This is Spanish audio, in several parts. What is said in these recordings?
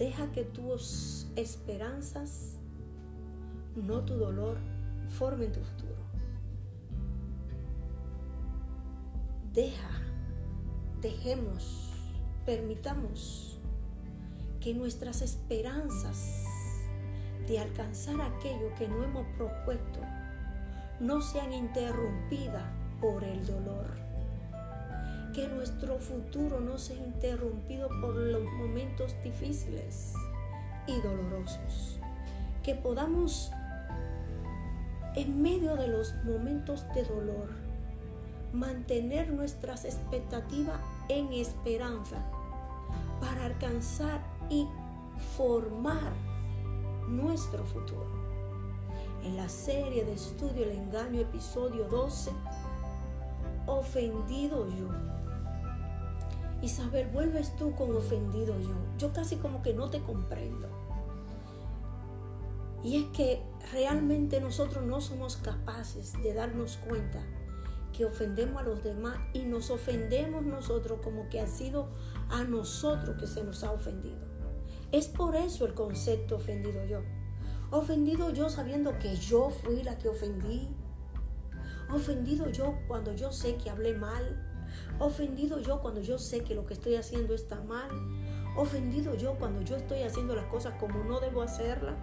Deja que tus esperanzas, no tu dolor, formen tu futuro. Deja, dejemos, permitamos que nuestras esperanzas de alcanzar aquello que no hemos propuesto no sean interrumpidas por el dolor que nuestro futuro no sea interrumpido por los momentos difíciles y dolorosos. Que podamos, en medio de los momentos de dolor, mantener nuestras expectativas en esperanza para alcanzar y formar nuestro futuro. En la serie de estudio El engaño, episodio 12, ofendido yo Isabel, vuelves tú con ofendido yo. Yo casi como que no te comprendo. Y es que realmente nosotros no somos capaces de darnos cuenta que ofendemos a los demás y nos ofendemos nosotros como que ha sido a nosotros que se nos ha ofendido. Es por eso el concepto ofendido yo. Ofendido yo sabiendo que yo fui la que ofendí. Ofendido yo cuando yo sé que hablé mal Ofendido yo cuando yo sé que lo que estoy haciendo está mal. Ofendido yo cuando yo estoy haciendo las cosas como no debo hacerlas.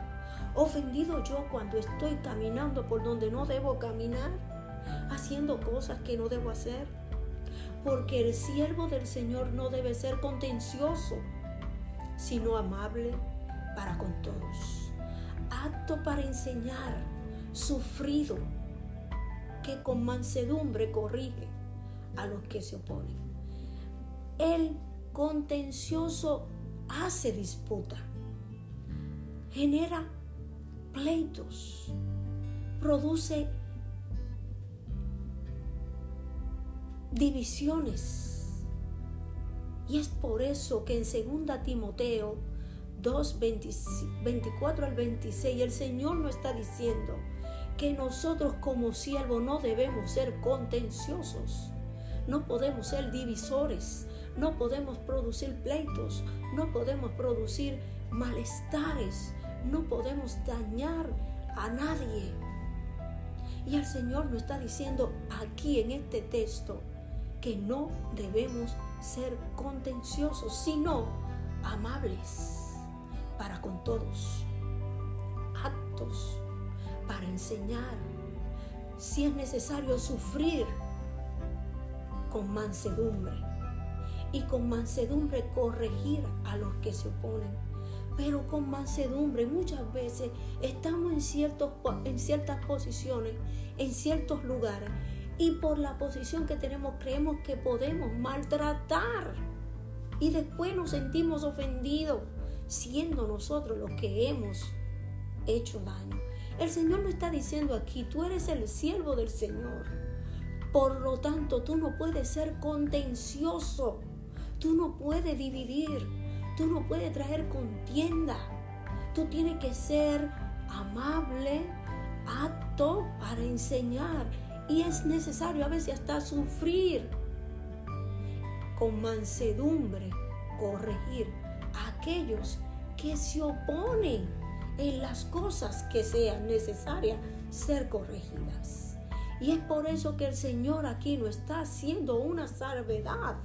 Ofendido yo cuando estoy caminando por donde no debo caminar. Haciendo cosas que no debo hacer. Porque el siervo del Señor no debe ser contencioso, sino amable para con todos. Acto para enseñar, sufrido, que con mansedumbre corrige a los que se oponen. El contencioso hace disputa, genera pleitos, produce divisiones. Y es por eso que en 2 Timoteo 2, 24 al 26, el Señor nos está diciendo que nosotros como siervos no debemos ser contenciosos no podemos ser divisores, no podemos producir pleitos, no podemos producir malestares, no podemos dañar a nadie. Y el Señor nos está diciendo aquí en este texto que no debemos ser contenciosos, sino amables para con todos, aptos para enseñar, si es necesario sufrir con mansedumbre y con mansedumbre corregir a los que se oponen. Pero con mansedumbre muchas veces estamos en, ciertos, en ciertas posiciones, en ciertos lugares, y por la posición que tenemos creemos que podemos maltratar. Y después nos sentimos ofendidos, siendo nosotros los que hemos hecho daño. El Señor nos está diciendo aquí, tú eres el siervo del Señor por lo tanto, tú no puedes ser contencioso, tú no puedes dividir, tú no puedes traer contienda. Tú tienes que ser amable, apto para enseñar y es necesario a veces hasta sufrir con mansedumbre, corregir a aquellos que se oponen en las cosas que sean necesarias ser corregidas. Y es por eso que el Señor aquí nos está haciendo una salvedad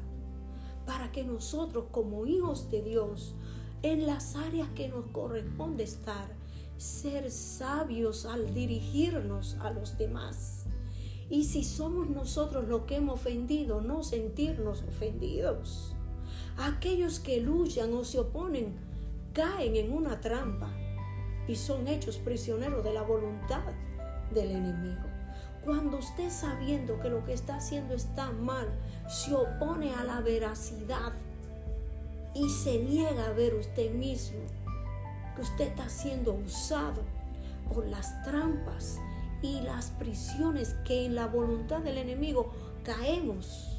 para que nosotros como hijos de Dios, en las áreas que nos corresponde estar, ser sabios al dirigirnos a los demás. Y si somos nosotros los que hemos ofendido, no sentirnos ofendidos. Aquellos que luchan o se oponen caen en una trampa y son hechos prisioneros de la voluntad del enemigo. Cuando usted sabiendo que lo que está haciendo está mal, se opone a la veracidad y se niega a ver usted mismo que usted está siendo usado por las trampas y las prisiones que en la voluntad del enemigo caemos,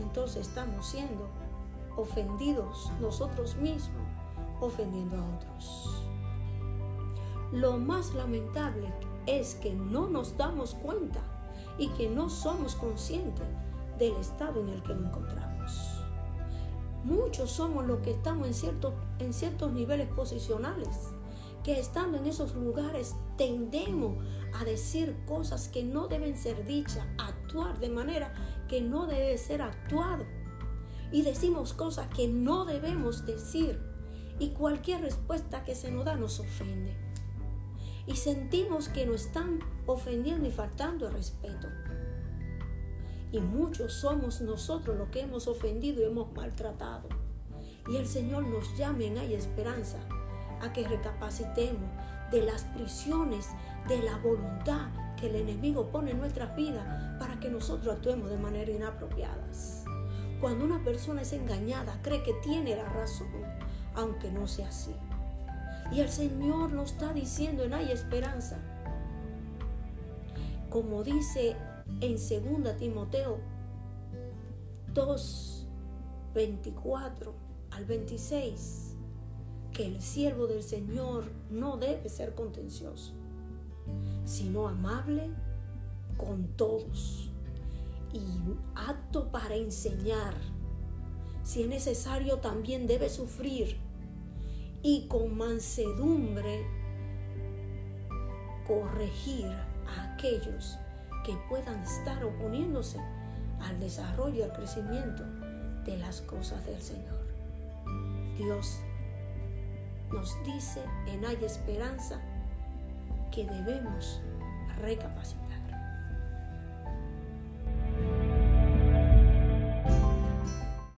entonces estamos siendo ofendidos nosotros mismos, ofendiendo a otros. Lo más lamentable es que no nos damos cuenta y que no somos conscientes del estado en el que nos encontramos. Muchos somos los que estamos en, ciertos en ciertos niveles posicionales, que estando en esos lugares tendemos a decir cosas que no deben ser dichas, actuar de manera que no debe ser actuado. Y decimos cosas que no debemos decir. Y cualquier respuesta que se nos da nos ofende. Y sentimos que nos están ofendiendo y faltando el respeto. Y muchos somos nosotros los que hemos ofendido y hemos maltratado. Y el Señor nos llame en Hay Esperanza a que recapacitemos de las prisiones de la voluntad que el enemigo pone en nuestras vidas para que nosotros actuemos de manera inapropiada. Cuando una persona es engañada, cree que tiene la razón, aunque no sea así. Y el Señor nos está diciendo en Hay Esperanza, como dice en 2 Timoteo 2, 24 al 26, que el siervo del Señor no debe ser contencioso, sino amable con todos y apto para enseñar. Si es necesario, también debe sufrir y con mansedumbre corregir a aquellos que puedan estar oponiéndose al desarrollo y al crecimiento de las cosas del Señor. Dios nos dice en Hay Esperanza que debemos recapacitar